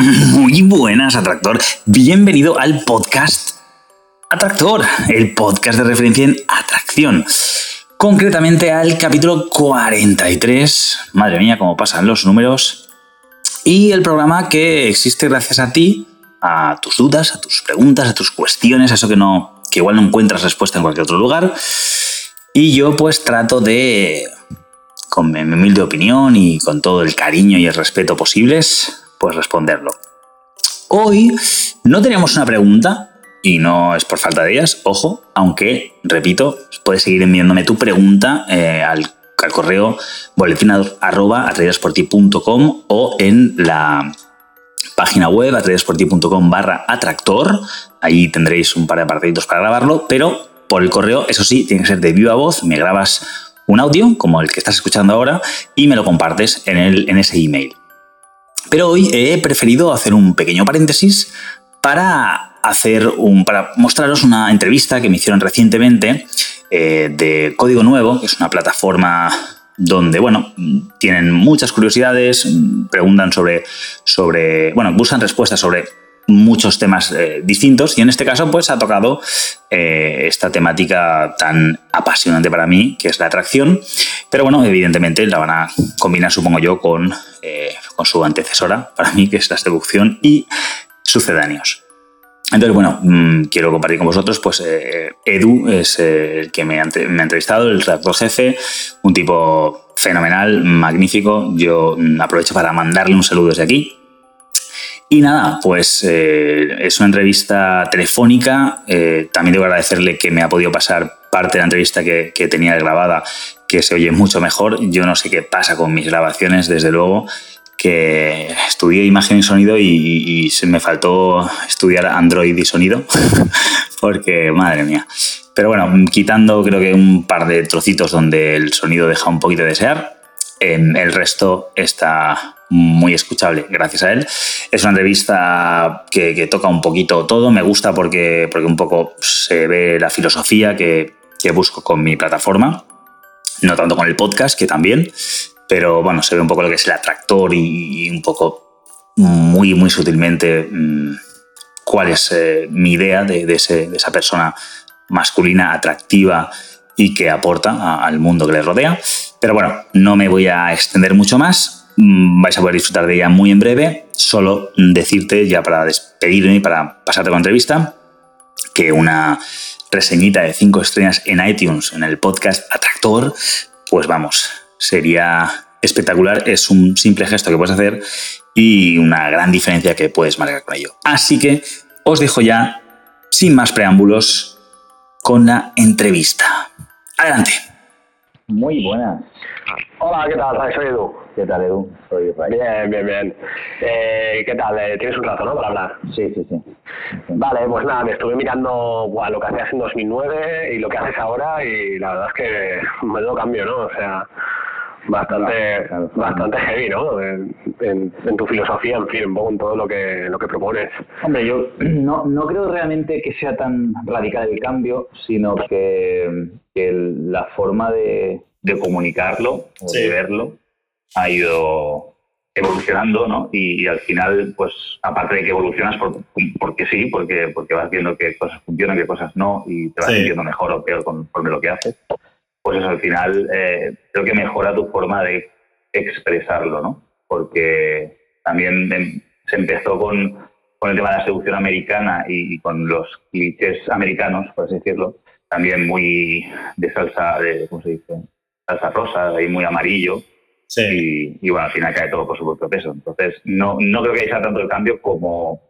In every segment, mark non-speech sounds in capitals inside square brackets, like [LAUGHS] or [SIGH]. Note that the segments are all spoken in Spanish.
Muy buenas, Atractor. Bienvenido al podcast Atractor, el podcast de referencia en atracción. Concretamente al capítulo 43. Madre mía, cómo pasan los números. Y el programa que existe gracias a ti, a tus dudas, a tus preguntas, a tus cuestiones, a eso que no que igual no encuentras respuesta en cualquier otro lugar. Y yo pues trato de, con mi humilde opinión y con todo el cariño y el respeto posibles, pues responderlo. Hoy no teníamos una pregunta, y no es por falta de ellas, ojo, aunque, repito, puedes seguir enviándome tu pregunta eh, al, correo boletín arroba o en la página web atraídasporti.com barra atractor. Ahí tendréis un par de apartaditos para grabarlo, pero por el correo, eso sí, tiene que ser de viva voz, me grabas un audio como el que estás escuchando ahora y me lo compartes en ese email. Pero hoy he preferido hacer un pequeño paréntesis para hacer un, para mostraros una entrevista que me hicieron recientemente eh, de Código Nuevo, que es una plataforma donde, bueno, tienen muchas curiosidades, preguntan sobre, sobre, bueno, buscan respuestas sobre muchos temas eh, distintos y en este caso pues ha tocado eh, esta temática tan apasionante para mí que es la atracción. Pero bueno evidentemente la van a combinar supongo yo con, con su antecesora para mí que es la seducción y sucedáneos entonces, bueno, mm, quiero compartir con vosotros, pues Edu es el que me ha, entrevistado, el redactor jefe, un tipo fenomenal, magnífico. Yo mm, aprovecho para mandarle un saludo desde aquí, y nada, pues eh, es una entrevista telefónica. Eh, también debo agradecerle que me ha podido pasar parte de la entrevista que, tenía grabada, que se oye mucho mejor. Yo no sé qué pasa con mis grabaciones, desde luego, que estudié imagen y sonido y, se me faltó estudiar Android y sonido, [LAUGHS] porque madre mía. Pero bueno, quitando creo que un par de trocitos donde el sonido deja un poquito de desear, el resto está muy escuchable gracias a él. Es una entrevista que, toca un poquito todo, me gusta porque, porque un poco se ve la filosofía que, busco con mi plataforma, no tanto con el podcast, que también, pero bueno, se ve un poco lo que es el atractor y, un poco muy, muy sutilmente mm, cuál es eh, mi idea de, esa persona masculina atractiva y que aporta al mundo que le rodea. Pero bueno, no me voy a extender mucho más. Mm, vais a poder disfrutar de ella muy en breve. Solo decirte, ya para despedirme y para pasarte con entrevista, que una reseñita de 5 estrellas en iTunes, en el podcast Atractor, pues vamos, sería espectacular. Es un simple gesto que puedes hacer y una gran diferencia que puedes marcar con ello. Así que os dejo ya, sin más preámbulos, con la entrevista. Adelante. Muy buenas. Hola, ¿qué tal? Soy. ¿Qué tal, Edu? Soy Ray. Bien, bien, bien. Eh, ¿Qué tal? Eh, ¿Tienes un rato, no, para hablar? Sí, sí, sí. Vale, pues nada, me estuve mirando lo que hacías en 2009 y lo que haces ahora y la verdad es que me lo cambio, ¿no? O sea, bastante bastante heavy, ¿no? En, tu filosofía, en fin, en todo lo que lo que propones. Hombre, yo [CLEARS THROAT] no, no creo realmente que sea tan radical el cambio, sino que, que la forma de de comunicarlo o de verlo ha ido evolucionando, ¿no? Y, al final, pues, aparte de que evolucionas por, porque sí, porque, porque vas viendo qué cosas funcionan, qué cosas no, y te vas sintiendo mejor o peor conforme lo que haces, pues eso al final eh, creo que mejora tu forma de expresarlo, ¿no? Porque también em, se empezó con, con el tema de la seducción americana y, con los clichés americanos, por así decirlo, también muy de salsa, de, ¿cómo se dice? salsa rosa y muy amarillo. Y, bueno, al final cae todo por su propio peso. Entonces, no, no creo que sea tanto el cambio como,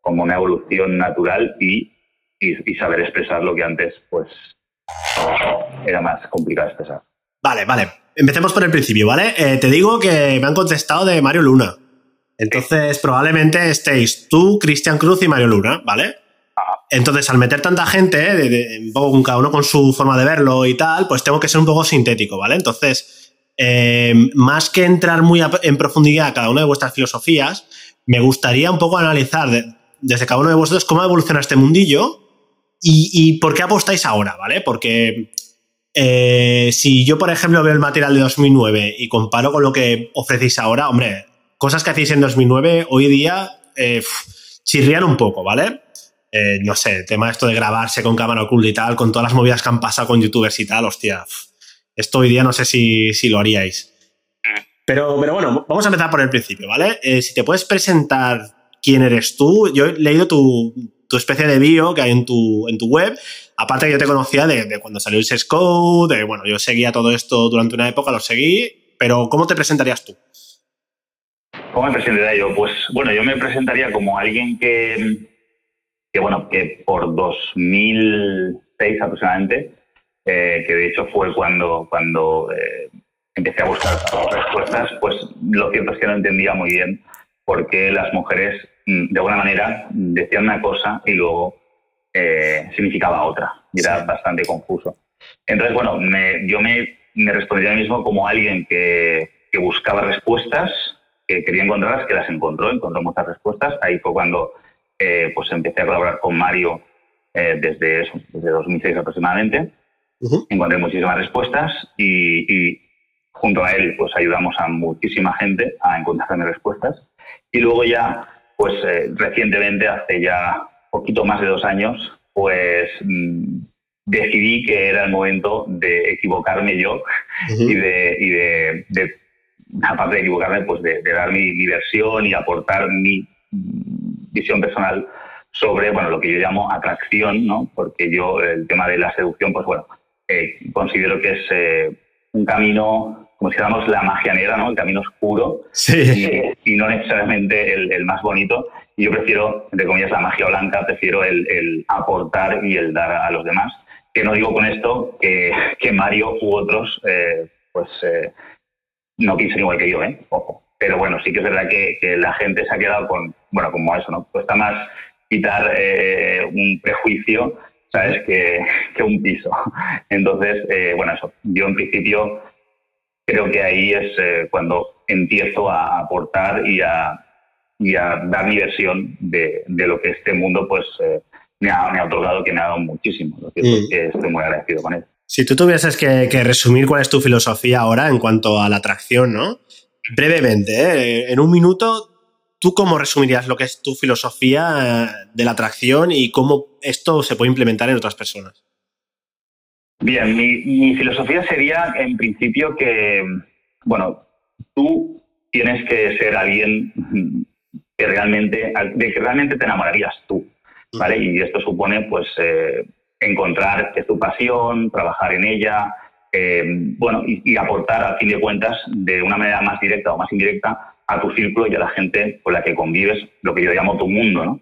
como una evolución natural y, y, saber expresar lo que antes pues era más complicado expresar. Vale, vale. Empecemos por el principio, ¿vale? Eh, te digo que me han contestado de Mario Luna. Entonces, probablemente estéis tú, Cristian Cruz y Mario Luna, ¿vale? Entonces, al meter tanta gente, de, cada uno con su forma de verlo y tal, pues tengo que ser un poco sintético, ¿vale? Entonces, eh, más que entrar muy en profundidad a cada una de vuestras filosofías, me gustaría un poco analizar desde cada uno de vosotros cómo evoluciona este mundillo y, por qué apostáis ahora, ¿vale? Porque eh, si yo, por ejemplo, veo el material de 2009 y comparo con lo que ofrecéis ahora, hombre, cosas que hacéis en 2009 hoy día eh, chirrían un poco, ¿vale? Eh, no sé, el tema esto de grabarse con cámara oculta y tal, con todas las movidas que han pasado con youtubers y tal, hostia, esto hoy día no sé si, lo haríais. Pero, pero bueno, vamos a empezar por el principio, ¿vale? Eh, si te puedes presentar quién eres tú, yo he leído tu, especie de bio que hay en tu, en tu web, aparte que yo te conocía de, cuando salió el SES Code, de, bueno, yo seguía todo esto durante una época, lo seguí, pero ¿cómo te presentarías tú? ¿Cómo me presentaría yo? Pues bueno, yo me presentaría como alguien que, que bueno, que por 2006 aproximadamente, eh, que de hecho fue cuando, cuando eh, empecé a buscar respuestas, pues lo cierto es que no entendía muy bien por qué las mujeres, mm, de alguna manera, decían una cosa y luego eh, significaba otra. Y era bastante confuso. Entonces, bueno, yo me, me respondí a mí mismo como alguien que, que buscaba respuestas, que quería encontrarlas, que las encontró, encontró muchas respuestas. Ahí fue cuando eh, pues empecé a colaborar con Mario eh, desde, desde 2006 aproximadamente. Encontré muchísimas respuestas y, junto a él pues ayudamos a muchísima gente a encontrar respuestas. Y luego ya, pues eh, recientemente, hace ya poquito más de dos años, pues mm, decidí que era el momento de equivocarme yo y, de, y de, aparte de equivocarme, pues de, dar mi, mi, versión y aportar mi visión personal sobre bueno, lo que yo llamo atracción, ¿no? porque yo el tema de la seducción, pues bueno, eh, considero que es eh, un camino, como si dijéramos la magia negra, ¿no? el camino oscuro y, no necesariamente el, más bonito. Y yo prefiero, entre comillas, la magia blanca, prefiero el, aportar y el dar a los demás. Que no digo con esto que, que Mario u otros, eh, pues no piensen igual que yo, ¿eh? Ojo pero bueno, sí que es verdad que, la gente se ha quedado con, bueno, como eso, ¿no? Cuesta más quitar eh, un prejuicio, ¿sabes?, que, que un piso. [LAUGHS] Entonces, eh, bueno, eso, yo en principio creo que ahí es eh, cuando empiezo a aportar y a, y a dar mi versión de, de, lo que este mundo, pues, me ha, me, ha, otorgado, que me ha dado muchísimo. Lo que mm. que estoy muy agradecido con él. Si tú tuvieses que, que resumir cuál es tu filosofía ahora en cuanto a la atracción, ¿no? brevemente, ¿eh? en un minuto, ¿tú cómo resumirías lo que es tu filosofía eh, de la atracción y cómo esto se puede implementar en otras personas? Bien, mi, filosofía sería en principio que, bueno, tú tienes que ser alguien que realmente, de que realmente te enamorarías tú, ¿vale? Y esto supone, pues, eh, encontrar que es tu pasión, trabajar en ella, eh, bueno, y, aportar, a fin de cuentas, de una manera más directa o más indirecta, a tu círculo y a la gente con la que convives, lo que yo llamo tu mundo, ¿no?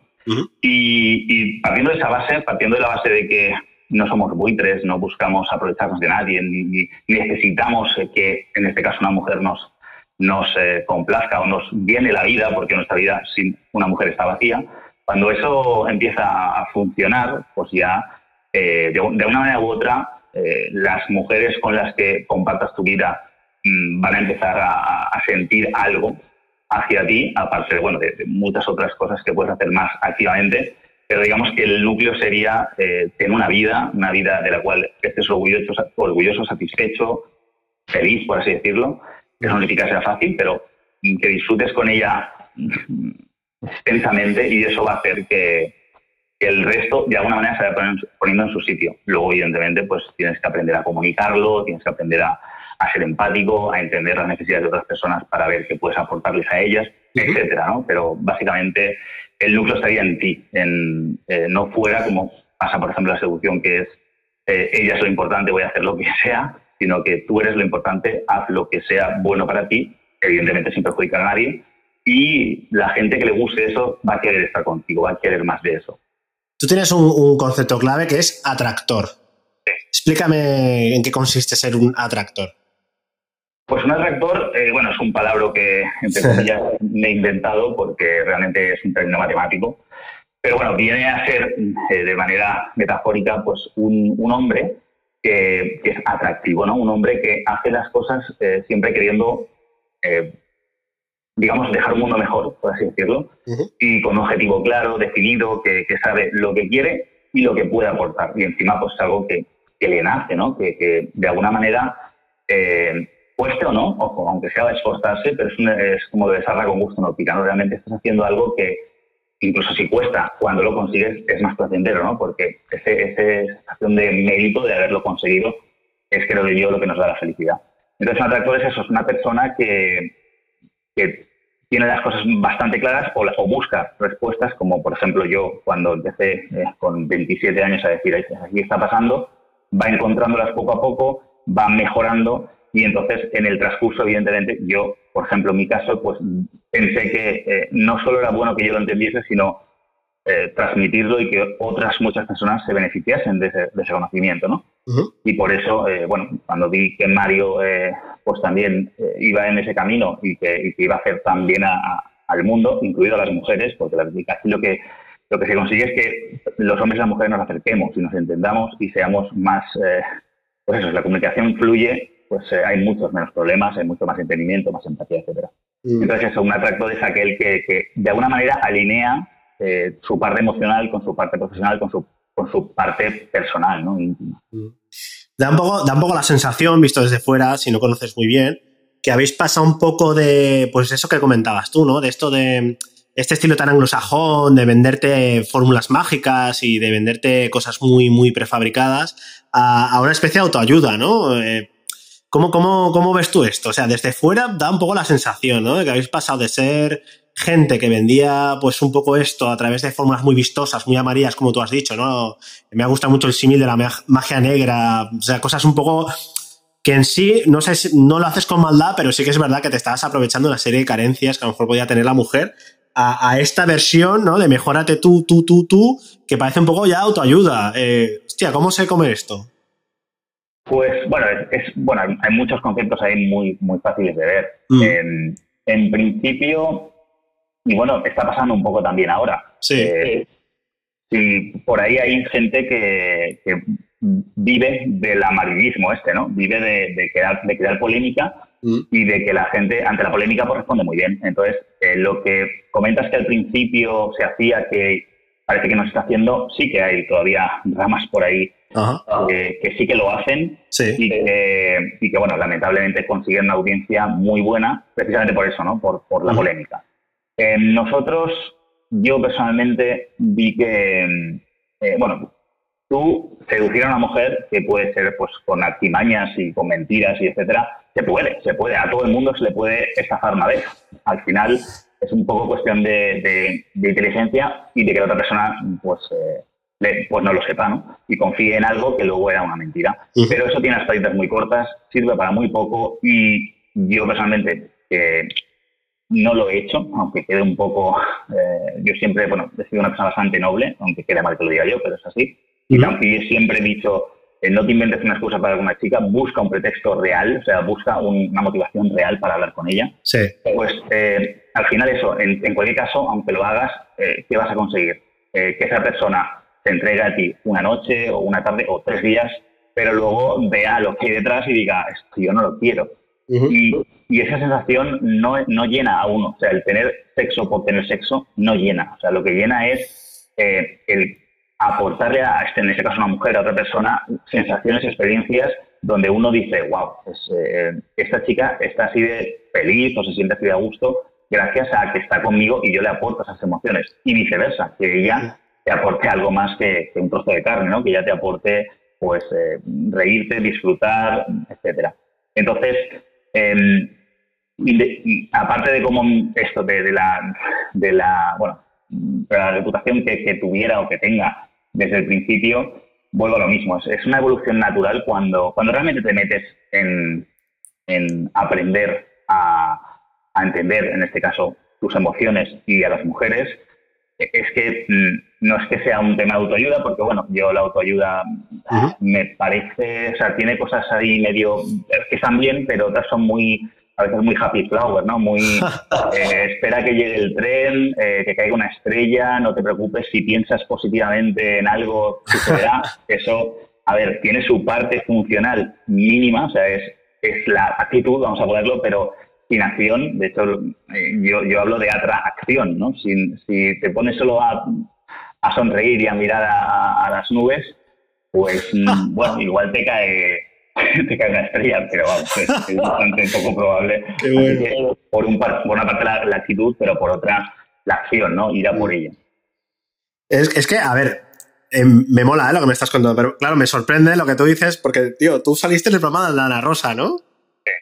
y, partiendo de esa base, partiendo de la base de que no somos buitres, no buscamos aprovecharnos de nadie, ni, necesitamos que, en este caso, una mujer nos, nos eh, complazca o nos viene la vida, porque nuestra vida sin una mujer está vacía. Cuando eso empieza a funcionar, pues ya eh, de, una manera u otra eh, las mujeres con las que compartas tu vida mm, van a empezar a, sentir algo hacia ti, aparte de, bueno, de, muchas otras cosas que puedes hacer más activamente, pero digamos que el núcleo sería eh, tener una vida, una vida de la cual estés orgulloso, orgulloso, satisfecho, feliz, por así decirlo, que no significa sea fácil, pero que disfrutes con ella extensamente y eso va a hacer que, que el resto de alguna manera se vaya poniendo en su sitio. Luego, evidentemente, pues tienes que aprender a comunicarlo, tienes que aprender a, ser empático, a entender las necesidades de otras personas para ver qué puedes aportarles a ellas, etcétera, ¿no? Pero básicamente el núcleo estaría en ti, en, eh, no fuera como pasa, por ejemplo, la seducción, que es eh, ella es lo importante, voy a hacer lo que [LAUGHS] sea, sino que tú eres lo importante, haz lo que sea bueno para ti, evidentemente sin perjudicar a nadie, y la gente que le guste eso va a querer estar contigo, va a querer más de eso. Tú tienes un, concepto clave que es atractor. Explícame en qué consiste ser un atractor. Pues un atractor, eh, bueno, es un palabra que entre comillas me he inventado porque realmente es un término matemático. Pero bueno, viene a ser eh, de manera metafórica pues un, un hombre que, es atractivo, ¿no? Un hombre que hace las cosas eh, siempre queriendo, digamos, dejar un mundo mejor, por así decirlo, y con un objetivo claro, definido, que, que, sabe lo que quiere y lo que puede aportar. Y encima, pues algo que, que le nace, ¿no? Que, que de alguna manera cueste o no, ojo, aunque sea esforzarse, pero es, es como de desarra con gusto, no pica, ¿no? Realmente estás haciendo algo que, incluso si cuesta, cuando lo consigues es más placentero, ¿no? Porque ese, esa sensación de mérito de haberlo conseguido es, creo yo, lo que nos da la felicidad. Entonces, un atractor es eso, es una persona que, que tiene las cosas bastante claras o, o, busca respuestas, como por ejemplo yo cuando empecé eh, con 27 años a decir, aquí está pasando, va encontrándolas poco a poco, va mejorando y entonces, en el transcurso, evidentemente, yo, por ejemplo, en mi caso, pues pensé que eh, no solo era bueno que yo lo entendiese, sino eh, transmitirlo y que otras muchas personas se beneficiasen de ese, conocimiento, ¿no? Y por eso, eh, bueno, cuando vi que Mario, pues también iba en ese camino y que, iba a hacer también al mundo, incluido a las mujeres, porque la, así lo que lo que se consigue es que los hombres y las mujeres nos acerquemos y nos entendamos y seamos más, pues eso, la comunicación fluye pues eh, hay muchos menos problemas, hay mucho más entendimiento, más empatía, etcétera. Mm. Entonces eso, un atractor es aquel que, que de alguna manera alinea eh, su parte emocional con su parte profesional, con su, con su parte personal, ¿no? Íntima. Mm. Da, un poco, da un poco la sensación, visto desde fuera, si no conoces muy bien, que habéis pasado un poco de, pues eso que comentabas tú, ¿no? De esto de este estilo tan anglosajón, de venderte fórmulas mágicas y de venderte cosas muy, muy prefabricadas, a, a una especie de autoayuda, ¿no? Eh, ¿Cómo, cómo, cómo ves tú esto? O sea, desde fuera da un poco la sensación, ¿no? De que habéis pasado de ser gente que vendía pues un poco esto a través de fórmulas muy vistosas, muy amarillas, como tú has dicho, ¿no? Me ha gustado mucho el símil de la magia negra, o sea, cosas un poco que en sí no sé no lo haces con maldad, pero sí que es verdad que te estás aprovechando una serie de carencias que a lo mejor podía tener la mujer a, esta versión, ¿no? De mejórate tú, tú, tú, tú, que parece un poco ya autoayuda. Eh, hostia, ¿cómo se come esto? Pues bueno, es, bueno, hay muchos conceptos ahí muy, muy fáciles de ver. Mm. En, principio, y bueno, está pasando un poco también ahora. Sí. Eh, sí por ahí hay gente que, vive del amarillismo este, ¿no? Vive de, crear, de crear polémica mm. y de que la gente, ante la polémica, pues responde muy bien. Entonces, eh, lo que comentas que al principio se hacía que parece que no se está haciendo, sí que hay todavía ramas por ahí que sí que lo hacen Y, que, bueno, lamentablemente consiguen una audiencia muy buena precisamente por eso, ¿no? Por, por la polémica. Eh, nosotros, yo personalmente vi que, eh, bueno, tú seducir a una mujer que puede ser pues con artimañas y con mentiras y etcétera, se puede, se puede, a todo el mundo se le puede estafar una vez. Al final es un poco cuestión de, de, inteligencia y de que la otra persona pues eh, pues no lo sepa, ¿no? Y confíe en algo que luego era una mentira. Pero eso tiene las palitas muy cortas, sirve para muy poco y yo personalmente que no lo he hecho, aunque quede un poco... Eh, yo siempre, bueno, he sido una persona bastante noble, aunque quede mal que lo diga yo, pero es así. Y también siempre he dicho, eh, no te inventes una excusa para alguna chica, busca un pretexto real, o sea, busca una motivación real para hablar con ella. Sí. Pues eh, al final eso, en, en, cualquier caso, aunque lo hagas, ¿qué vas a conseguir? que esa persona te entrega a ti una noche o una tarde o tres días, pero luego vea lo que hay detrás y diga, esto yo no lo quiero. y, esa sensación no, no, llena a uno. O sea, el tener sexo por tener sexo no llena. O sea, lo que llena es eh, el aportarle a, este, en este caso, a una mujer, a otra persona, sensaciones, experiencias donde uno dice, wow, pues, eh, esta chica está así de feliz o se siente así de a gusto gracias a que está conmigo y yo le aporto esas emociones. Y viceversa, que ella te aporte algo más que, un trozo de carne, ¿no? Que ya te aporte, pues, eh, reírte, disfrutar, etcétera. Entonces, em, aparte de cómo esto de, la, de la, bueno, de la reputación que, tuviera o que tenga desde el principio, vuelvo a lo mismo. Es, una evolución natural cuando, cuando realmente te metes en, en aprender a, a entender, en este caso, tus emociones y a las mujeres, es que mm, no es que sea un tema de autoayuda, porque bueno, yo la autoayuda me parece, o sea, tiene cosas ahí medio que están bien, pero otras son muy, a veces muy happy flower, ¿no? Muy, [LAUGHS] eh, espera que llegue el tren, eh, que caiga una estrella, no te preocupes si piensas positivamente en algo, sucederá. [LAUGHS] Eso, a ver, tiene su parte funcional mínima, o sea, es, es la actitud, vamos a ponerlo, pero sin acción, de hecho, eh, yo, yo hablo de atracción, ¿no? Si, si te pones solo a, a sonreír y a mirar a, las nubes, pues, [LAUGHS] mm, bueno, igual te cae, [LAUGHS] te cae una estrella, pero vamos, es, bastante poco probable. [LAUGHS] por, un, por una parte la, actitud, pero por otra la acción, ¿no? Ir a por ella. Es, es que, a ver, em, me mola ¿eh? lo que me estás contando, pero claro, me sorprende lo que tú dices, porque, tío, tú saliste en el programa de la Ana Rosa, ¿no?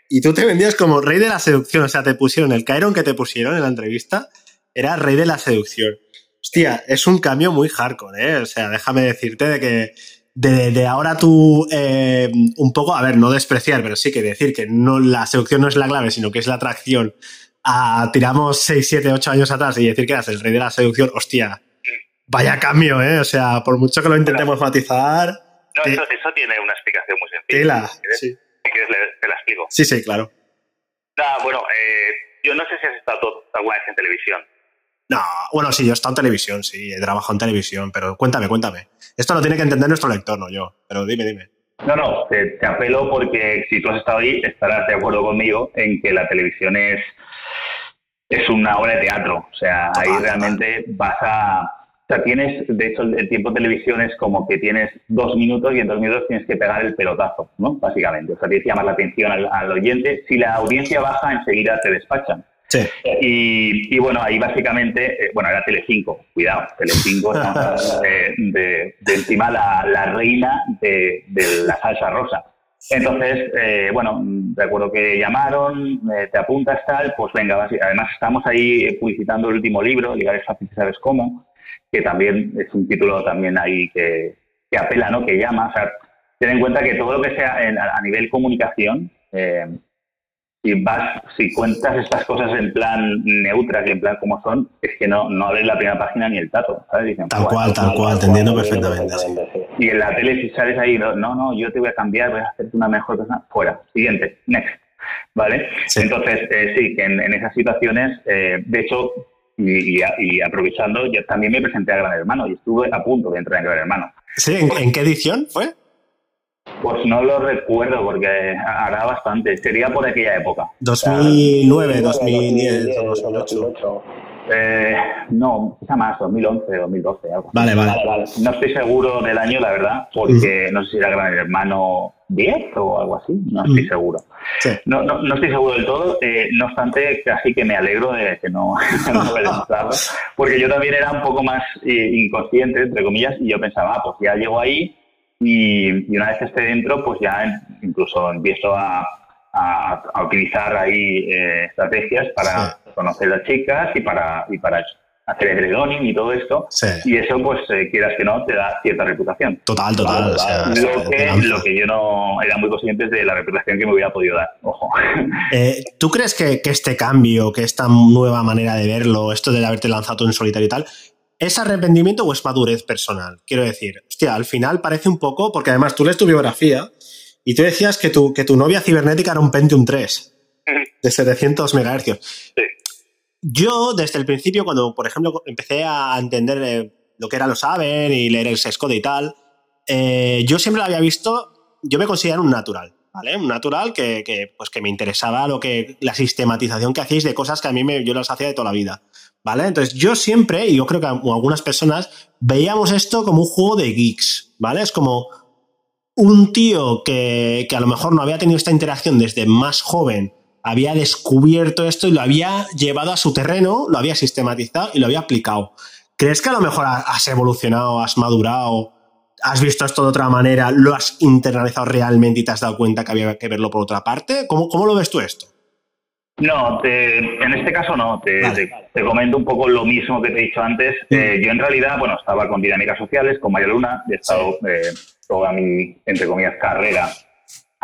Y tú te vendías como rey de la seducción, o sea, te pusieron el Chiron que te pusieron en la entrevista, era rey de la seducción. Hostia, es un cambio muy hardcore, ¿eh? O sea, déjame decirte de que de, ahora tú eh, un poco, a ver, no despreciar, pero sí que decir que no la seducción no es la clave, sino que es la atracción. A, tiramos 6, 7, 8 años atrás y decir que eras el rey de la seducción, hostia, vaya cambio, ¿eh? O sea, por mucho que lo intentemos matizar. No, eso, tiene una explicación muy sencilla. sí te la explico. Sí, sí, claro. bueno, eh, yo no sé si has estado alguna vez en televisión. No, bueno, sí, yo he estado en televisión, sí, he trabajado en televisión, pero cuéntame, cuéntame. Esto lo tiene que entender nuestro lector, no yo, pero dime, dime. No, no, te, apelo porque si tú has estado ahí, estarás de acuerdo conmigo en que la televisión es, es una obra de teatro. O sea, ahí realmente vas a, o sea, tienes, de hecho, el tiempo de televisión es como que tienes dos minutos y en dos minutos tienes que pegar el pelotazo, ¿no? Básicamente. O sea, tienes que llamar la atención al, oyente. Si la audiencia baja, enseguida te despachan. Sí. Y, bueno, ahí básicamente, eh, bueno, era Telecinco, cuidado, Telecinco de, [LAUGHS] de, de, encima la, la reina de, la salsa rosa. Entonces, eh, bueno, recuerdo que llamaron, eh, te apuntas tal, pues venga, además estamos ahí publicitando el último libro, Ligar es fácil, ¿sabes cómo? Que también es un título también ahí que, que apela, ¿no? que llama. O sea, ten en cuenta que todo lo que sea a nivel comunicación, eh, si vas, si cuentas estas cosas en plan neutras y en plan como son, es que no, no abres la primera página ni el tato, ¿sabes? tal cual, tal cual, entendiendo perfectamente. Y en la tele, si sales ahí, no, no, yo te voy a cambiar, voy a hacerte una mejor persona, fuera, siguiente, next. ¿Vale? Entonces, eh, sí, que en, esas situaciones, eh, de hecho, y, aprovechando, yo también me presenté a Gran Hermano y estuve a punto de entrar en Gran Hermano. ¿Sí? ¿En, qué edición fue? Pues no lo recuerdo porque hará bastante. Sería por aquella época. 2009, 2010, 2008. Eh, no, quizá más, 2011, 2012, algo Vale, vale, No estoy seguro del año, la verdad, porque no sé si era Gran Hermano 10 o algo así, no estoy seguro. No, no, no, estoy seguro del todo, eh, no obstante, casi que me alegro de que no, [LAUGHS] no porque yo también era un poco más eh, inconsciente, entre comillas, y yo pensaba, ah, pues ya llego ahí y, una vez que esté dentro, pues ya incluso empiezo a, a, utilizar ahí eh, estrategias para conocer a las chicas y para, y para hacer el redonning y todo esto. Y eso, pues, eh, quieras que no, te da cierta reputación. Total, total. lo, que, lo, que, yo no era muy consciente de la reputación que me hubiera podido dar. Ojo. [LAUGHS] Eh, ¿Tú crees que, que, este cambio, que esta nueva manera de verlo, esto de haberte lanzado en solitario y tal, ¿es arrepentimiento o es madurez personal? Quiero decir, hostia, al final parece un poco, porque además tú lees tu biografía y tú decías que tu, que tu novia cibernética era un Pentium 3 de 700 MHz. Sí. Yo, desde el principio, cuando, por ejemplo, empecé a entender eh, lo que era los Saber y leer el Sescode y tal, eh, yo siempre lo había visto, yo me considero un natural, ¿vale? Un natural que, pues que me interesaba lo que, la sistematización que hacéis de cosas que a mí me, yo las hacía de toda la vida, ¿vale? Entonces, yo siempre, y yo creo que algunas personas, veíamos esto como un juego de geeks, ¿vale? Es como un tío que, que a lo mejor no había tenido esta interacción desde más joven había descubierto esto y lo había llevado a su terreno, lo había sistematizado y lo había aplicado. ¿Crees que a lo mejor has evolucionado, has madurado, has visto esto de otra manera, lo has internalizado realmente y te has dado cuenta que había que verlo por otra parte? ¿Cómo, cómo lo ves tú esto? No, en este caso no. Te, te, comento un poco lo mismo que te he dicho antes. Eh, yo en realidad, bueno, estaba con dinámicas sociales, con María Luna, he estado eh, toda mi, entre comillas, carrera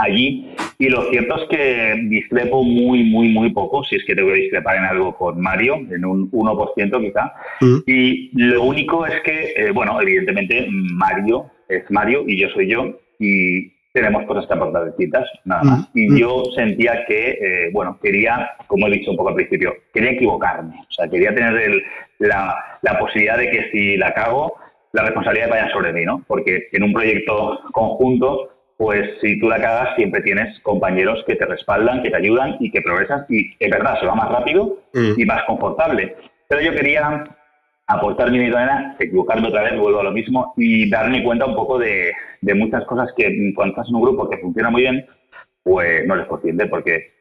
allí. Y lo cierto es que discrepo muy, muy, muy poco, si es que tengo que discrepar en algo con Mario, en un 1% quizá. Mm. Y lo único es que, eh, bueno, evidentemente Mario es Mario y yo soy yo. Y tenemos cosas que aportar distintas, nada más. Mm. Y yo sentía que, eh, bueno, quería, como he dicho un poco al principio, quería equivocarme. O sea, quería tener la, la posibilidad de que si la cago, la responsabilidad vaya sobre mí, ¿no? Porque en un proyecto conjunto pues si tú la cagas siempre tienes compañeros que te respaldan, que te ayudan y que progresas y es verdad, se va más rápido mm. y más confortable. Pero yo quería aportar mi manera, equivocarme otra vez, vuelvo a lo mismo y darme cuenta un poco de, muchas cosas que cuando estás en un grupo que funciona muy bien, pues no les consciente porque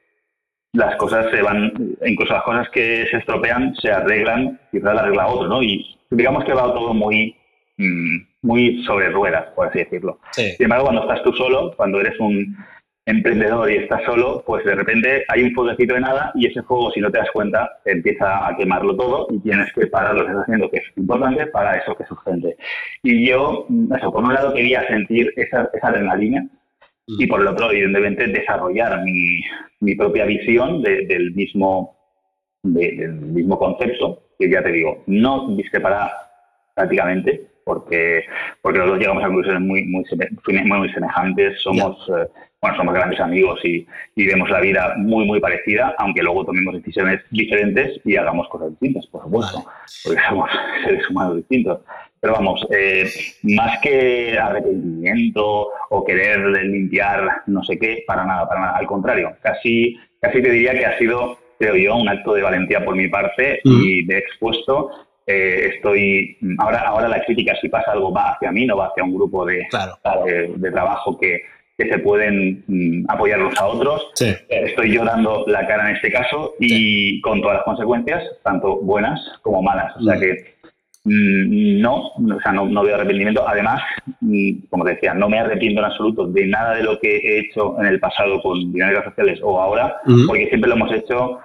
las cosas se van, incluso las cosas que se estropean se arreglan y la arregla otro, ¿no? Y digamos que va todo muy muy sobre ruedas, por así decirlo. Sin embargo, cuando estás tú solo, cuando eres un emprendedor y estás solo, pues de repente hay un fueguecito de nada y ese fuego, si no te das cuenta, empieza a quemarlo todo y tienes que parar lo que estás haciendo, que es importante para eso que es urgente. Y yo, eso, por un lado quería sentir esa, esa adrenalina y por el otro, evidentemente, desarrollar mi, mi propia visión del, mismo, del mismo concepto, que ya te digo, no discrepará prácticamente, porque, porque los dos llegamos a conclusiones muy, muy, muy semejantes, somos, eh, bueno, somos grandes amigos y, y, vemos la vida muy, muy parecida, aunque luego tomemos decisiones diferentes y hagamos cosas distintas, por supuesto, porque somos [LAUGHS] seres humanos distintos. Pero vamos, eh, más que arrepentimiento o querer limpiar no sé qué, para nada, para nada. Al contrario, casi, casi te diría que ha sido, creo yo, un acto de valentía por mi parte mm. y de expuesto eh, estoy ahora ahora la crítica si pasa algo va hacia mí no va hacia un grupo de, de, trabajo que, se pueden mm, apoyar unos a otros. Eh, estoy yo dando la cara en este caso y con todas las consecuencias tanto buenas como malas. O sea mm. que mm, no o sea no, no, veo arrepentimiento. Además como te decía no me arrepiento en absoluto de nada de lo que he hecho en el pasado con dinámicas sociales o ahora porque siempre lo hemos hecho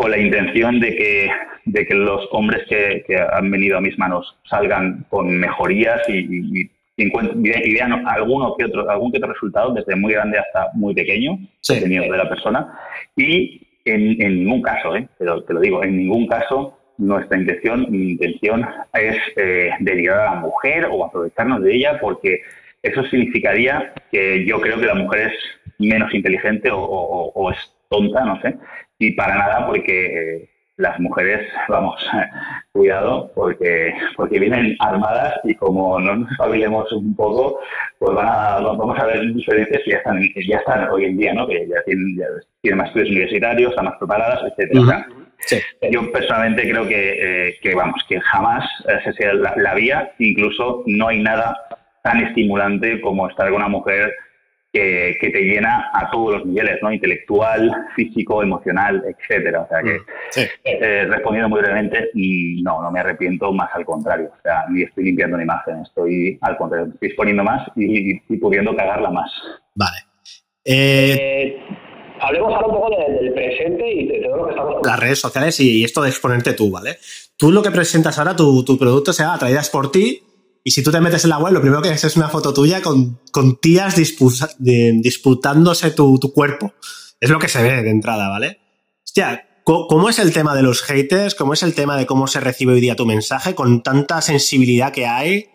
con la intención de que, de que los hombres que, han venido a mis manos salgan con mejorías y, y, vean alguno que otro, algún que otro resultado, desde muy grande hasta muy pequeño, dependiendo de la persona. Y en, ningún caso, ¿eh? pero te lo digo, en ningún caso nuestra intención, mi intención es eh, denigrar a la mujer o aprovecharnos de ella, porque eso significaría que yo creo que la mujer es menos inteligente o es tonta, no sé, y para nada porque eh, las mujeres, vamos, [LAUGHS] cuidado, porque, porque vienen armadas y como no nos hablemos un poco, pues van a, vamos a ver diferencias que ya están, ya están hoy en día, ¿no? Que ya tienen, tienen más estudios universitarios, están más preparadas, etcétera. Yo personalmente creo que, eh, que, vamos, que jamás esa sea la, la vía, incluso no hay nada tan estimulante como estar con una mujer que, te llena a todos los niveles, ¿no? Intelectual, físico, emocional, etcétera. O sea que, mm, eh, respondiendo muy brevemente, no, no me arrepiento, más al contrario. O sea, ni estoy limpiando una imagen, estoy al contrario, estoy exponiendo más y, pudiendo cagarla más. Vale. Eh, eh, hablemos ahora un poco del presente y de todo lo que estamos Las redes sociales y, esto de exponerte tú, ¿vale? Tú lo que presentas ahora, tu, tu producto sea atraídas por ti y si tú te metes en la web, lo primero que ves es una foto tuya con, con tías disputándose tu, tu, cuerpo. Es lo que se ve de entrada, ¿vale? Hostia, ¿cómo es el tema de los haters? ¿Cómo es el tema de cómo se recibe hoy día tu mensaje con tanta sensibilidad que hay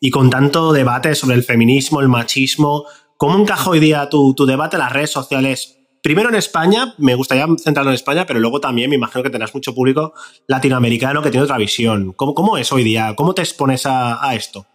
y con tanto debate sobre el feminismo, el machismo? ¿Cómo encaja hoy día tu, tu debate en las redes sociales primero en España, me gustaría centrarlo en España, pero luego también me imagino que tendrás mucho público latinoamericano que tiene otra visión. ¿Cómo, cómo es hoy día? ¿Cómo te expones a, esto?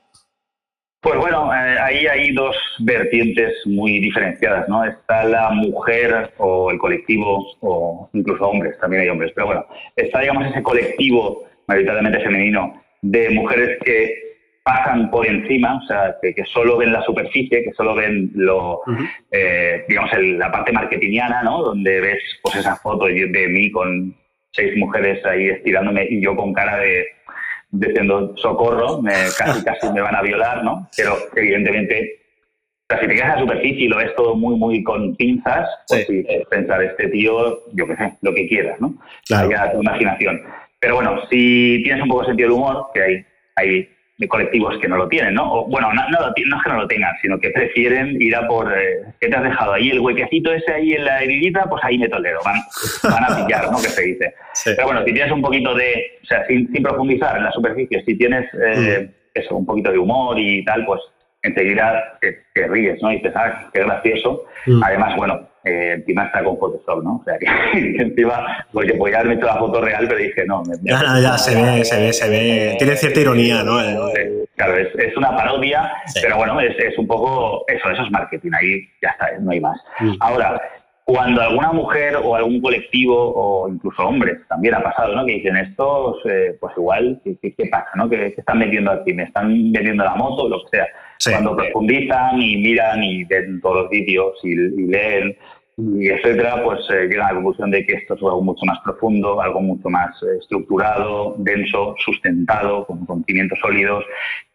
Pues bueno, eh, ahí hay dos vertientes muy diferenciadas, ¿no? Está la mujer o el colectivo, o incluso hombres, también hay hombres, pero bueno, está, digamos, ese colectivo mayoritariamente femenino de mujeres que pasan por encima, o sea, que, solo ven la superficie, que solo ven lo, eh, digamos, la parte marketingiana, ¿no? Donde ves, pues, esa foto de, mí con seis mujeres ahí estirándome y yo con cara de diciendo socorro, me, casi casi me van a violar, ¿no? Pero evidentemente, o sea, si te quedas a la superficie y lo ves todo muy, muy con pinzas, pues sí, pensar, este tío, yo qué sé, lo que quieras, ¿no? Claro. tu imaginación. Pero bueno, si tienes un poco de sentido del humor, que hay, hay colectivos que no lo tienen, ¿no? O, bueno, no, no, es que no lo tengan, sino que prefieren ir a por, eh, ¿qué te has dejado ahí? El huequecito ese ahí en la heridita, pues ahí me tolero, van, van a pillar, ¿no? Que se dice. Pero bueno, si tienes un poquito de, o sea, sin, profundizar en la superficie, si tienes eh, mm. eso, un poquito de humor y tal, pues enseguida te, ríes, ¿no? Y te sabes qué gracioso. Mm. Además, bueno, eh, encima está con Photoshop, ¿no? O sea, [LAUGHS] que, encima, porque podía haberme hecho la foto real, pero dije, no. Me, ya, ya, se ve, se ve, se ve. Tiene cierta ironía, ¿no? Claro, es, es una parodia, pero bueno, es, es, un poco eso, eso es marketing, ahí ya está, no hay más. Mm. Ahora, cuando alguna mujer o algún colectivo o incluso hombres también ha pasado, ¿no? Que dicen estos, eh, pues igual, ¿qué, qué, pasa, no? Que están metiendo aquí, me están metiendo la moto, lo que sea. Cuando profundizan y miran y ven todos los vídeos y, leen y etcétera, pues eh, llegan a la conclusión de que esto es algo mucho más profundo, algo mucho más eh, estructurado, denso, sustentado, con, con cimientos sólidos,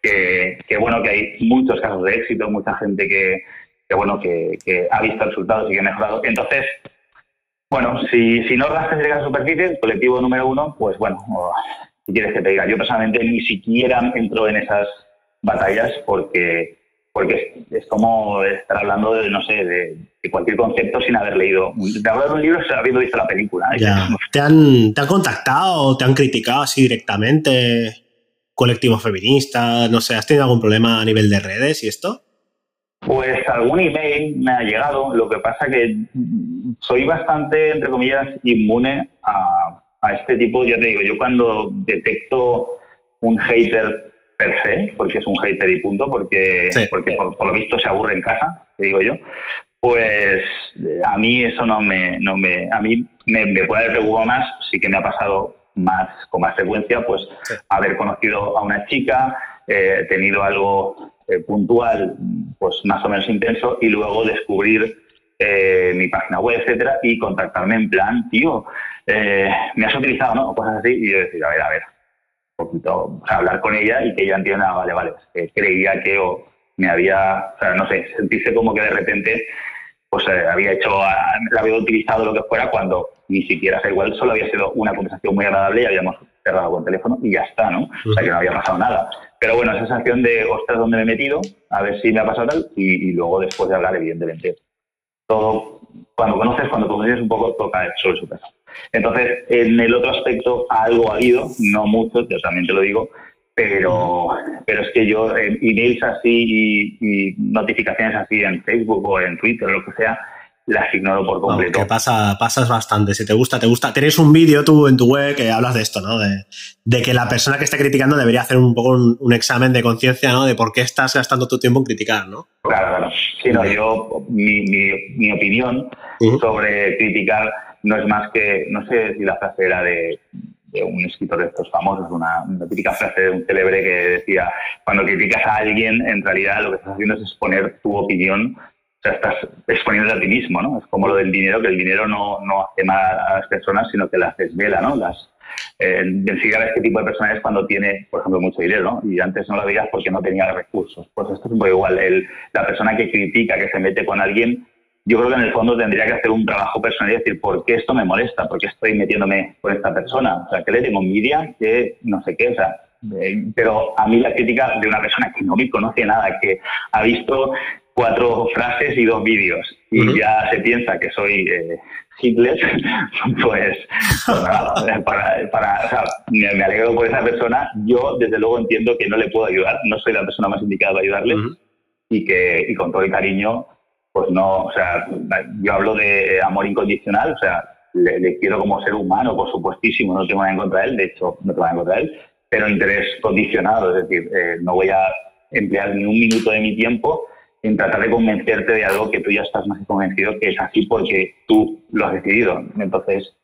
que, bueno, que hay muchos casos de éxito, mucha gente que que bueno, que, ha visto resultados y que ha mejorado. Entonces, bueno, si, si no rascas de la superficie, colectivo número uno, pues bueno, si quieres que te diga, yo personalmente ni siquiera entro en esas batallas porque porque es como estar hablando de, no sé, de, cualquier concepto sin haber leído. De hablar de un libro habiendo visto la película. [LAUGHS] ¿Te, han, ¿Te han contactado, te han criticado así directamente? Colectivo feminista, no sé, ¿has tenido algún problema a nivel de redes y esto? Pues algún email me ha llegado, lo que pasa que soy bastante, entre comillas, inmune a, este tipo, ya te digo, yo cuando detecto un hater per se, porque es un hater y punto, porque, porque por, lo visto se aburre en casa, te digo yo, pues a mí eso no me, no me a mí me, puede haber preocupado más, sí que me ha pasado más, con más frecuencia, pues haber conocido a una chica, eh, tenido algo eh, puntual, pues más o menos intenso, y luego descubrir eh, mi página web, etcétera, y contactarme en plan, tío, eh, me has utilizado, ¿no? O cosas así, y yo decir, a ver, a ver, poquito, o sea, hablar con ella y que ella entienda, vale, vale, creía que o me había, o sea, no sé, sentirse como que de repente, pues había hecho, la había utilizado lo que fuera cuando ni siquiera, o igual solo había sido una conversación muy agradable y habíamos cerrado con teléfono y ya está, ¿no? O sea, que no había pasado nada. Pero bueno, esa sensación de, ostras, ¿dónde me he metido? A ver si me ha pasado tal. Y, luego después de hablar, evidentemente, todo, cuando conoces, cuando conoces un poco, toca sobre su peso. Entonces, en el otro aspecto, algo ha habido, no mucho, yo también te lo digo, pero, pero es que yo, en emails así y, y notificaciones así en Facebook o en Twitter o lo que sea, las ignoro por completo. que pasa, pasas bastante. Si te gusta, te gusta. Tenéis un vídeo tú en tu web que hablas de esto, ¿no? De, que la persona que está criticando debería hacer un poco un, examen de conciencia, ¿no? De por qué estás gastando tu tiempo en criticar, ¿no? Claro, claro. Sí, no, yo, mi, mi, opinión sobre criticar no es más que, no sé si la frase era de, un escritor de estos famosos, una, una, típica frase de un célebre que decía, cuando criticas a alguien, en realidad lo que estás haciendo es exponer tu opinión sea, estás exponiendo a ti mismo, ¿no? Es como lo del dinero, que el dinero no, no hace mal a las personas, sino que las desvela, ¿no? Las, eh, a este tipo de personas es cuando tiene, por ejemplo, mucho dinero, ¿no? Y antes no lo veías porque no tenía recursos. Pues esto es un poco igual. El, la persona que critica, que se mete con alguien, yo creo que en el fondo tendría que hacer un trabajo personal y decir, ¿por qué esto me molesta? ¿Por qué estoy metiéndome con esta persona? O sea, ¿qué le tengo envidia? que no sé qué? O sea, eh, pero a mí la crítica de una persona que no me conoce nada, que ha visto cuatro frases y dos vídeos y ya se piensa que soy eh, Hitler, [LAUGHS] pues, pues para, para, o sea, me, alegro por esa persona. Yo, desde luego, entiendo que no le puedo ayudar, no soy la persona más indicada para ayudarle y que y con todo el cariño, pues no, o sea, yo hablo de amor incondicional, o sea, le, quiero como ser humano, por supuestísimo, no tengo nada en contra de él, de hecho, no tengo nada en contra de él, pero interés condicionado, es decir, eh, no voy a emplear ni un minuto de mi tiempo en tratar de convencerte de algo que tú ya estás más convencido que es así porque tú lo has decidido. Entonces,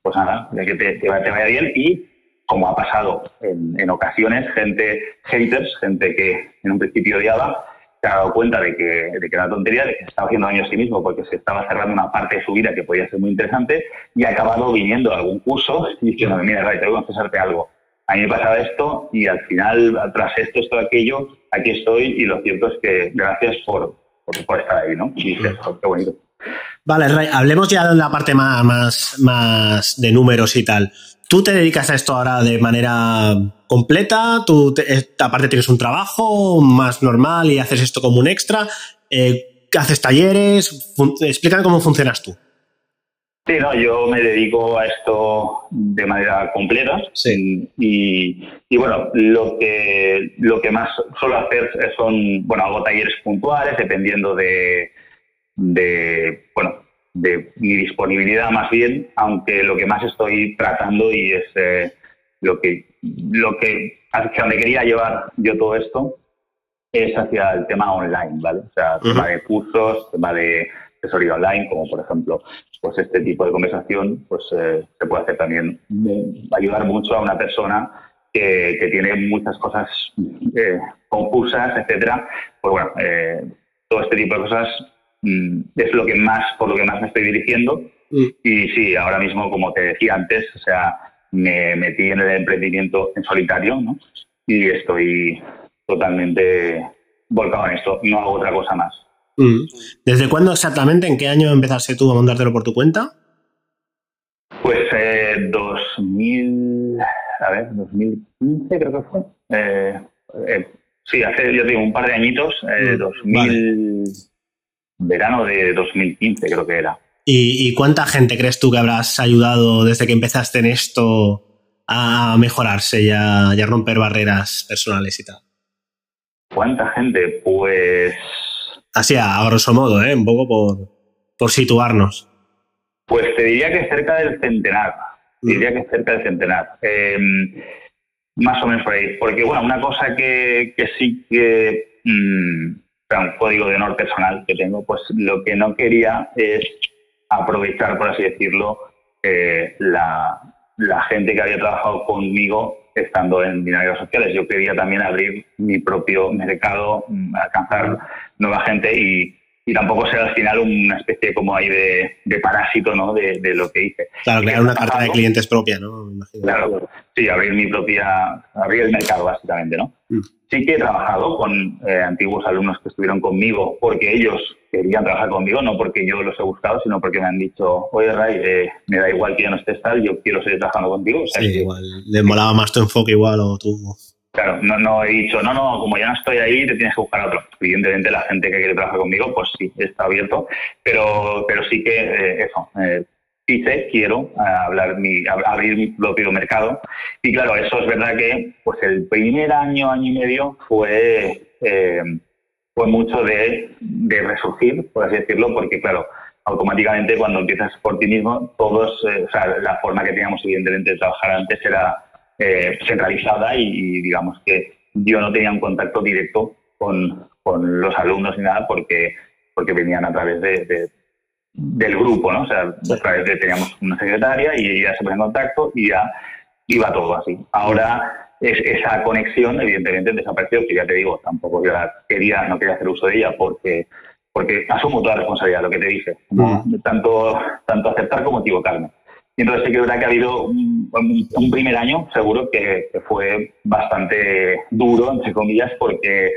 pues nada, de que te, vaya bien y como ha pasado en, ocasiones, gente haters, gente que en un principio odiaba, se ha dado cuenta de que, de que era tontería, de que se estaba haciendo daño a sí mismo porque se estaba cerrando una parte de su vida que podía ser muy interesante y ha acabado viniendo a algún curso y diciendo, mira, Ray, tengo que confesarte algo a mí me pasaba esto y al final, tras esto, esto, aquello, aquí estoy y lo cierto es que gracias por, por, estar ahí, ¿no? Y qué bonito. Vale, Ray, hablemos ya de la parte más, más, más de números y tal. ¿Tú te dedicas a esto ahora de manera completa? ¿Tú aparte tienes un trabajo más normal y haces esto como un extra? Eh, ¿Haces talleres? Explícame cómo funcionas tú. Sí, no, yo me dedico a esto de manera completa. Sí. Y, bueno, lo que, lo que más suelo hacer son, bueno, hago talleres puntuales dependiendo de, de bueno, de mi disponibilidad más bien, aunque lo que más estoy tratando y es eh, lo que lo que hacia donde quería llevar yo todo esto es hacia el tema online, ¿vale? O sea, tema de cursos, tema de asesoría online, como por ejemplo, pues este tipo de conversación, pues eh, se puede hacer también ayudar mucho a una persona que, que tiene muchas cosas eh, confusas, etcétera. Pues bueno, todo este tipo de cosas Mm, es lo que más, por lo que más me estoy dirigiendo. Mm. Y sí, ahora mismo, como te decía antes, o sea, me metí en el emprendimiento en solitario, ¿no? Y estoy totalmente volcado en esto, no hago otra cosa más. Mm. ¿Desde cuándo exactamente, en qué año empezaste tú a montártelo por tu cuenta? Pues eh, 2000, a ver, 2015 creo que fue. Eh, eh, sí, hace, yo digo, un par de añitos, 2000 verano de 2015 creo que era. ¿Y, cuánta gente crees tú que habrás ayudado desde que empezaste en esto a mejorarse y a, romper barreras personales y tal? ¿Cuánta gente? Pues... Así, a grosso modo, ¿eh? Un poco por, por situarnos. Pues te diría que cerca del centenar. Mm. Diría que cerca del centenar. Em, más o menos por ahí. Porque, bueno, una cosa que, sí que... Un código de honor personal que tengo, pues lo que no quería es aprovechar, por así decirlo, eh, la, gente que había trabajado conmigo estando en dinamistas sociales. Yo quería también abrir mi propio mercado, alcanzar nueva gente y, y tampoco ser al final una especie como ahí de, parásito ¿no? De, lo que hice. Claro, crear una carta de clientes propia, ¿no? Claro, sí, abrir mi propia, abrir el mercado básicamente, ¿no? Mm. Sí que he trabajado con eh, antiguos alumnos que estuvieron conmigo porque ellos querían trabajar conmigo, no porque yo los he buscado, sino porque me han dicho, oye Ray, eh, me da igual que ya no estés tal, yo quiero seguir trabajando contigo. sí, igual, le molaba más tu enfoque igual o tú Claro, no, no he dicho, no, no, como ya no estoy ahí, te tienes que buscar otro. Evidentemente, la gente que quiere trabajar conmigo, pues sí, está abierto, pero, pero sí que eh, eso, eh, dice, quiero eh, hablar mi, abrir mi propio mercado. Y claro, eso es verdad que pues el primer año, año y medio fue, eh, fue mucho de, de, resurgir, por así decirlo, porque claro, automáticamente cuando empiezas por ti mismo, todos, o sea, la forma que teníamos evidentemente de trabajar antes era eh, centralizada y, digamos que yo no tenía un contacto directo con, con, los alumnos ni nada porque, porque venían a través de, del grupo, ¿no? O sea, a través de teníamos una secretaria y ella se ponía en contacto y ya iba todo así. Ahora es, esa conexión evidentemente desapareció, que ya te digo, tampoco yo quería, no quería hacer uso de ella porque porque asumo toda la responsabilidad, lo que te dije, tanto, tanto aceptar como equivocarme. Y entonces sí que es verdad que ha habido un, primer año, seguro, que, fue bastante duro, entre comillas, porque,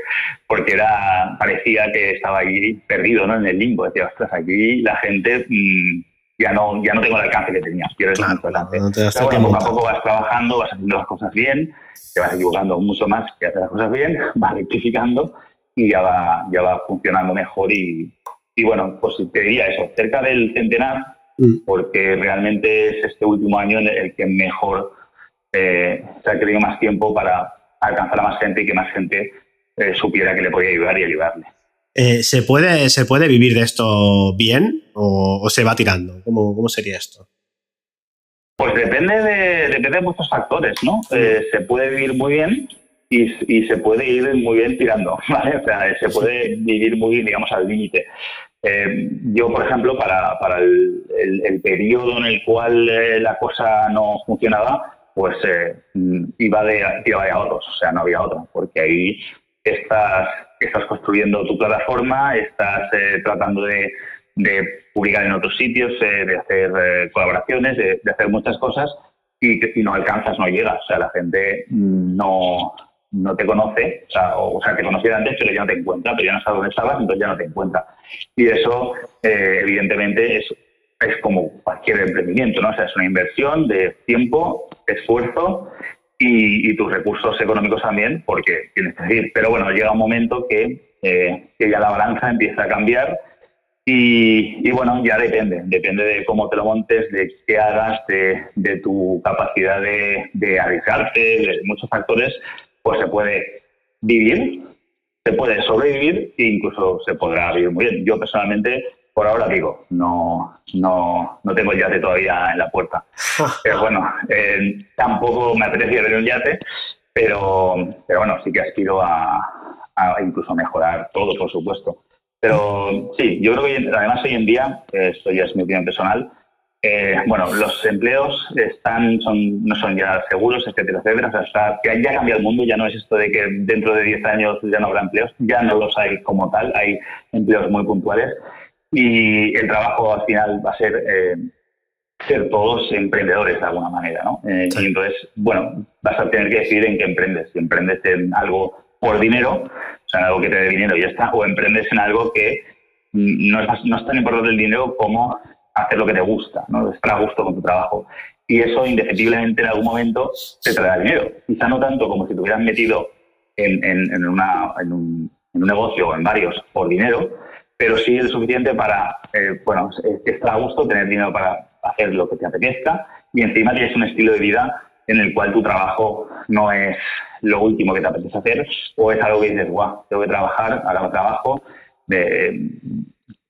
porque era, parecía que estaba allí perdido, ¿no? En el limbo. Decía, ostras, aquí la gente mm, ya no ya no tengo el alcance que tenía. Quiero decir, alcance. Pero bueno, poco a poco vas trabajando, vas haciendo las cosas bien, te vas equivocando mucho más que hacer las cosas bien, [LAUGHS] vas rectificando y ya va, ya va funcionando mejor. Y, y bueno, pues te diría eso, cerca del centenar. Porque realmente es este último año en el que mejor eh, se ha tenido más tiempo para alcanzar a más gente y que más gente eh, supiera que le podía ayudar y ayudarle. Eh, ¿se, puede, ¿Se puede vivir de esto bien o, se va tirando? ¿Cómo, ¿Cómo, sería esto? Pues depende de, depende de muchos factores, ¿no? se puede vivir muy bien y, y, se puede ir muy bien tirando, [LAUGHS] ¿vale? O sea, se puede vivir muy, digamos, al límite. Eh, yo, por ejemplo, para, para el, el, periodo en el cual eh, la cosa no funcionaba, pues eh, iba, de, iba de ahorros, o sea, no había otra, porque ahí estás, estás construyendo tu plataforma, estás tratando de, de, publicar en otros sitios, de hacer colaboraciones, de, hacer muchas cosas y, y no alcanzas, no llegas, o sea, la gente no, no te conoce, o sea, o, te conocía antes, pero ya no te encuentra, pero ya no sabe dónde estabas, entonces ya no te encuentra. Y eso, eh, evidentemente, es, es como cualquier emprendimiento, ¿no? O sea, es una inversión de tiempo, esfuerzo y, tus recursos económicos también, porque tienes que decir. Pero bueno, llega un momento que, eh, que ya la balanza empieza a cambiar y, bueno, ya depende, depende de cómo te lo montes, de qué hagas, de, tu capacidad de, de arriesgarte, de muchos factores, pues se puede vivir, se puede sobrevivir e incluso se podrá vivir muy bien. Yo personalmente, por ahora digo, no, no, no tengo el yate todavía en la puerta. [LAUGHS] Pero bueno, eh, tampoco me apetece ver un yate, pero, pero bueno, sí que aspiro a, a incluso mejorar todo, por supuesto. Pero sí, yo creo que además hoy en día, esto ya es mi opinión personal, eh, bueno, los empleos están, son, no son ya seguros, etcétera, etcétera. O sea, que ya cambia el mundo, ya no es esto de que dentro de 10 años ya no habrá empleos, ya no los hay como tal, hay empleos muy puntuales. Y el trabajo al final va a ser eh, ser todos emprendedores de alguna manera, ¿no? Eh, y entonces, bueno, vas a tener que decidir en qué emprendes. Si emprendes en algo por dinero, sea, en algo que te dé dinero y ya está, o emprendes en algo que no es, no es tan importante el dinero como hacer lo que te gusta, ¿no? estar a gusto con tu trabajo. Y eso indefectiblemente en algún momento te traerá dinero. Quizá no tanto como si te hubieras metido en, una, un, un negocio o en varios por dinero, pero sí es suficiente para, eh, bueno, estar a gusto, tener dinero para hacer lo que te apetezca y encima tienes un estilo de vida en el cual tu trabajo no es lo último que te apetece hacer o es algo que dices, guau, tengo que trabajar, ahora trabajo,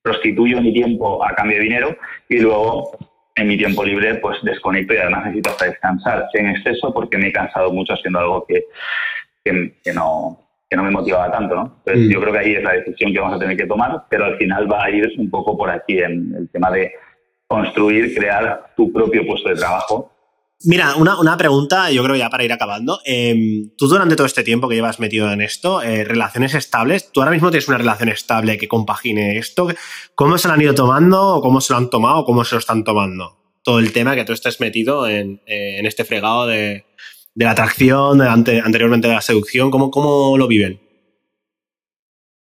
prostituyo mi tiempo a cambio de dinero y luego en mi tiempo libre pues desconecto y además necesito hasta descansar en exceso porque me he cansado mucho haciendo algo que, que, no, que no me motivaba tanto, ¿no? Entonces mm. yo creo que ahí es la decisión que vamos a tener que tomar, pero al final va a ir un poco por aquí en el tema de construir, crear tu propio puesto de trabajo Mira, una, pregunta, yo creo ya para ir acabando. Em, tú durante todo este tiempo que llevas metido en esto, eh, relaciones estables, tú ahora mismo tienes una relación estable que compagine esto. ¿Cómo se lo han ido tomando o cómo se lo han tomado o cómo se lo están tomando? Todo el tema que tú estés metido en, eh, este fregado de, la atracción, anteriormente de la seducción, ¿cómo, ¿cómo lo viven?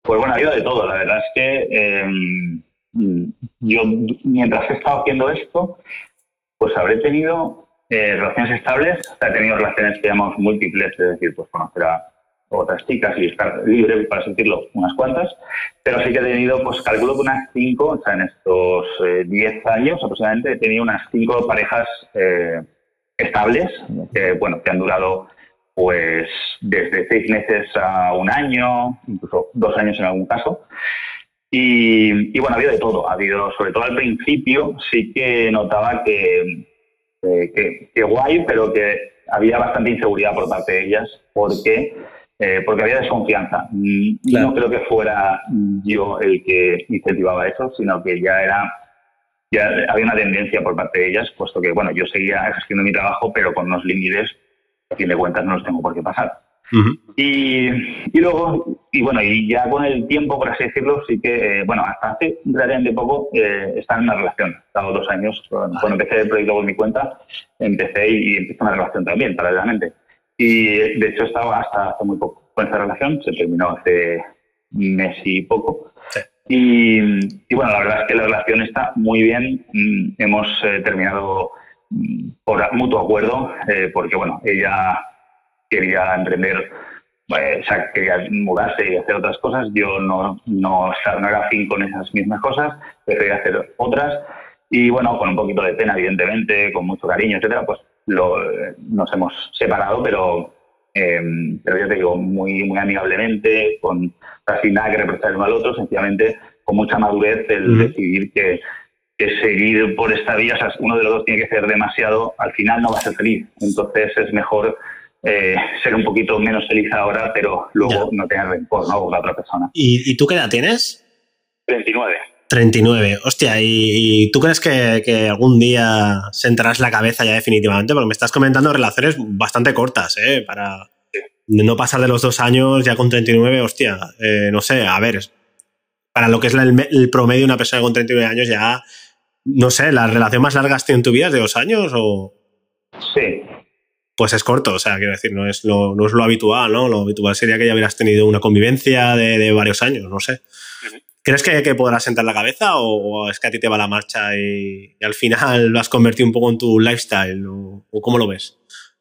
Pues bueno, ha habido de todo. La verdad es que em, yo, mientras he estado haciendo esto, pues habré tenido eh, relaciones estables, he tenido relaciones que llamamos múltiples, es decir, pues conocer a otras chicas y estar libre, para sentirlo, unas cuantas, pero sí que he tenido, pues calculo que unas cinco, o sea, en estos eh, diez años aproximadamente, he tenido unas cinco parejas eh, estables, que, bueno, que han durado pues desde seis meses a un año, incluso dos años en algún caso. Y, y bueno, ha habido de todo. Ha habido, sobre todo al principio, sí que notaba que, eh, que, guay, pero que había bastante inseguridad por parte de ellas porque, eh, porque había desconfianza. Mm, no creo que fuera yo el que incentivaba eso, sino que ya era ya había una tendencia por parte de ellas, puesto que bueno, yo seguía ejerciendo mi trabajo, pero con unos límites, a fin de cuentas, no los tengo por qué pasar y, y, luego, y bueno, y ya con el tiempo, por así decirlo, sí que, eh, bueno, hasta hace relativamente poco eh, estaba en una relación. He estado dos años, cuando empecé el proyecto por mi cuenta, empecé y, empecé una relación también, paralelamente. Y de hecho estaba hasta hace muy poco con esta relación, se terminó hace mes y poco. Y, y, bueno, la verdad es que la relación está muy bien. Mm, hemos eh, terminado mm, por mutuo acuerdo, porque bueno, ella quería emprender, eh, o sea, quería mudarse y hacer otras cosas. Yo no, no, no era afín con esas mismas cosas, prefería hacer otras. Y bueno, con un poquito de pena, evidentemente, con mucho cariño, etcétera, pues lo, nos hemos separado, pero, em, pero ya te digo, muy, muy amigablemente, con casi nada que reprochar uno al otro, sencillamente con mucha madurez el decidir que, que seguir por esta vía, o sea, uno de los dos tiene que ser demasiado, al final no va a ser feliz. Entonces es mejor eh, ser un poquito menos feliz ahora, pero luego no tener rencor ¿no? con la otra persona. ¿Y, tú qué edad tienes? 39. 39. Hostia, ¿y, tú crees que, algún día sentarás la cabeza ya definitivamente? Porque me estás comentando relaciones bastante cortas, ¿eh? Para no pasar de los dos años ya con 39, hostia, eh, no sé, a ver, para lo que es el, el, promedio de una persona con 39 años ya, no sé, ¿la relación más larga has tenido en tu vida es de dos años o...? Sí, pues es corto. O sea, quiero decir, no es lo, no es lo habitual, ¿no? Lo habitual sería que ya hubieras tenido una convivencia de, varios años, no sé. ¿Crees que, podrás sentar la cabeza o, es que a ti te va la marcha y, al final lo has convertido un poco en tu lifestyle? ¿O, cómo lo ves?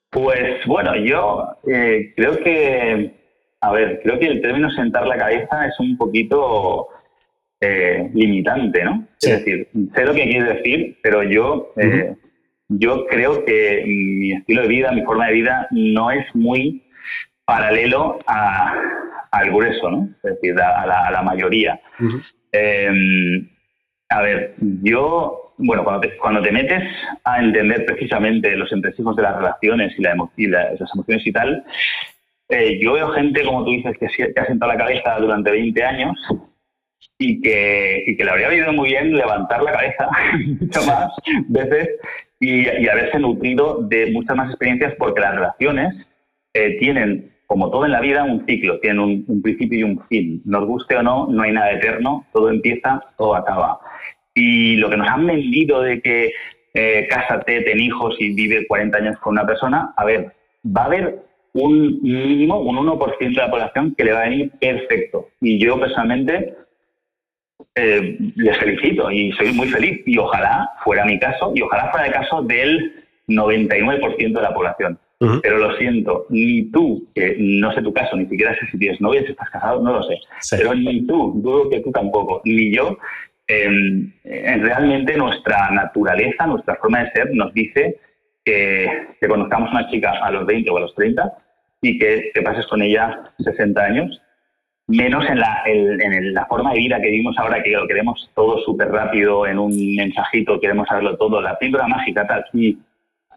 Pues bueno, yo eh, creo que, a ver, creo que el término sentar la cabeza es un poquito eh, limitante, ¿no? Es decir, sé lo que quieres decir, pero yo, eh, yo creo que mi estilo de vida, mi forma de vida no es muy paralelo al grueso, ¿no? Es decir, a, la, mayoría. Em, a ver, yo, bueno, cuando te, cuando te, metes a entender precisamente los entresijos de las relaciones y, la y las emociones y tal, eh, yo veo gente, como tú dices, que, que ha sentado la cabeza durante 20 años y que, y que le habría venido muy bien levantar la cabeza [LAUGHS] mucho más veces y, haberse nutrido de muchas más experiencias porque las relaciones eh, tienen, como todo en la vida, un ciclo, tienen un, principio y un fin. Nos guste o no, no hay nada eterno, todo empieza, todo acaba. Y lo que nos han vendido de que eh, cásate, ten hijos y vive 40 años con una persona, a ver, va a haber un mínimo, un 1% de la población que le va a venir perfecto. Y yo personalmente eh, les felicito y soy muy feliz. Y ojalá fuera mi caso, y ojalá fuera el caso del 99% de la población. Pero lo siento, ni tú, que no sé tu caso, ni siquiera sé si tienes novia, si estás casado, no lo sé. Pero ni tú, dudo que tú tampoco, ni yo. Em, realmente nuestra naturaleza, nuestra forma de ser nos dice que, que conozcamos a una chica a los 20 o a los 30 y que te pases con ella 60 años menos en la, en, la forma de vida que vivimos ahora, que lo queremos todo súper rápido, en un mensajito, queremos saberlo todo, la píldora mágica, tal, y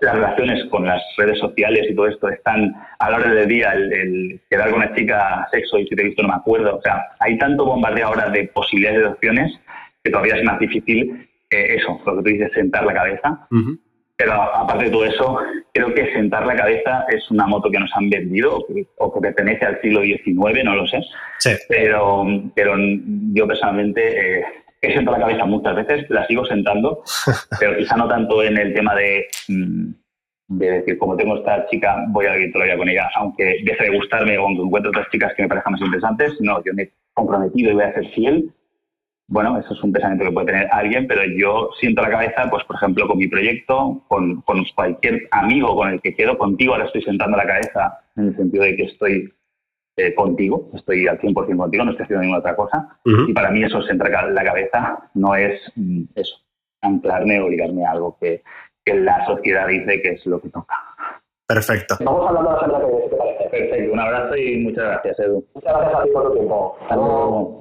las relaciones con las redes sociales y todo esto están a la hora del día, el, quedar con una chica, sexo, y si te he visto no me acuerdo, o sea, hay tanto bombardeo ahora de posibilidades de opciones que todavía es más difícil eh, eso, lo que tú dices, sentar la cabeza. Pero aparte de todo eso, creo que sentar la cabeza es una moto que nos han vendido o que pertenece al siglo XIX, no lo sé. Pero, pero yo personalmente eh, he sentado la cabeza muchas veces, la sigo sentando, [LAUGHS] pero quizá no tanto en el tema de, mm, de decir, como tengo esta chica, voy a vivir todavía con ella, aunque deje de gustarme o aunque encuentre otras chicas que me parezcan más interesantes. No, yo me he comprometido y voy a ser fiel bueno, eso es un pensamiento que puede tener alguien, pero yo siento la cabeza, pues por ejemplo, con mi proyecto, con, cualquier amigo con el que quiero, contigo ahora estoy sentando la cabeza en el sentido de que estoy eh, contigo, estoy al 100% contigo, no estoy haciendo ninguna otra cosa. Y para mí eso, sentar la cabeza, no es mm, eso, anclarme o ligarme a algo que, la sociedad dice que es lo que toca. Perfecto. Vamos hablando de la semana que parece. Perfecto, un abrazo y muchas gracias, Edu. Muchas gracias a ti por tu tiempo. Hasta luego.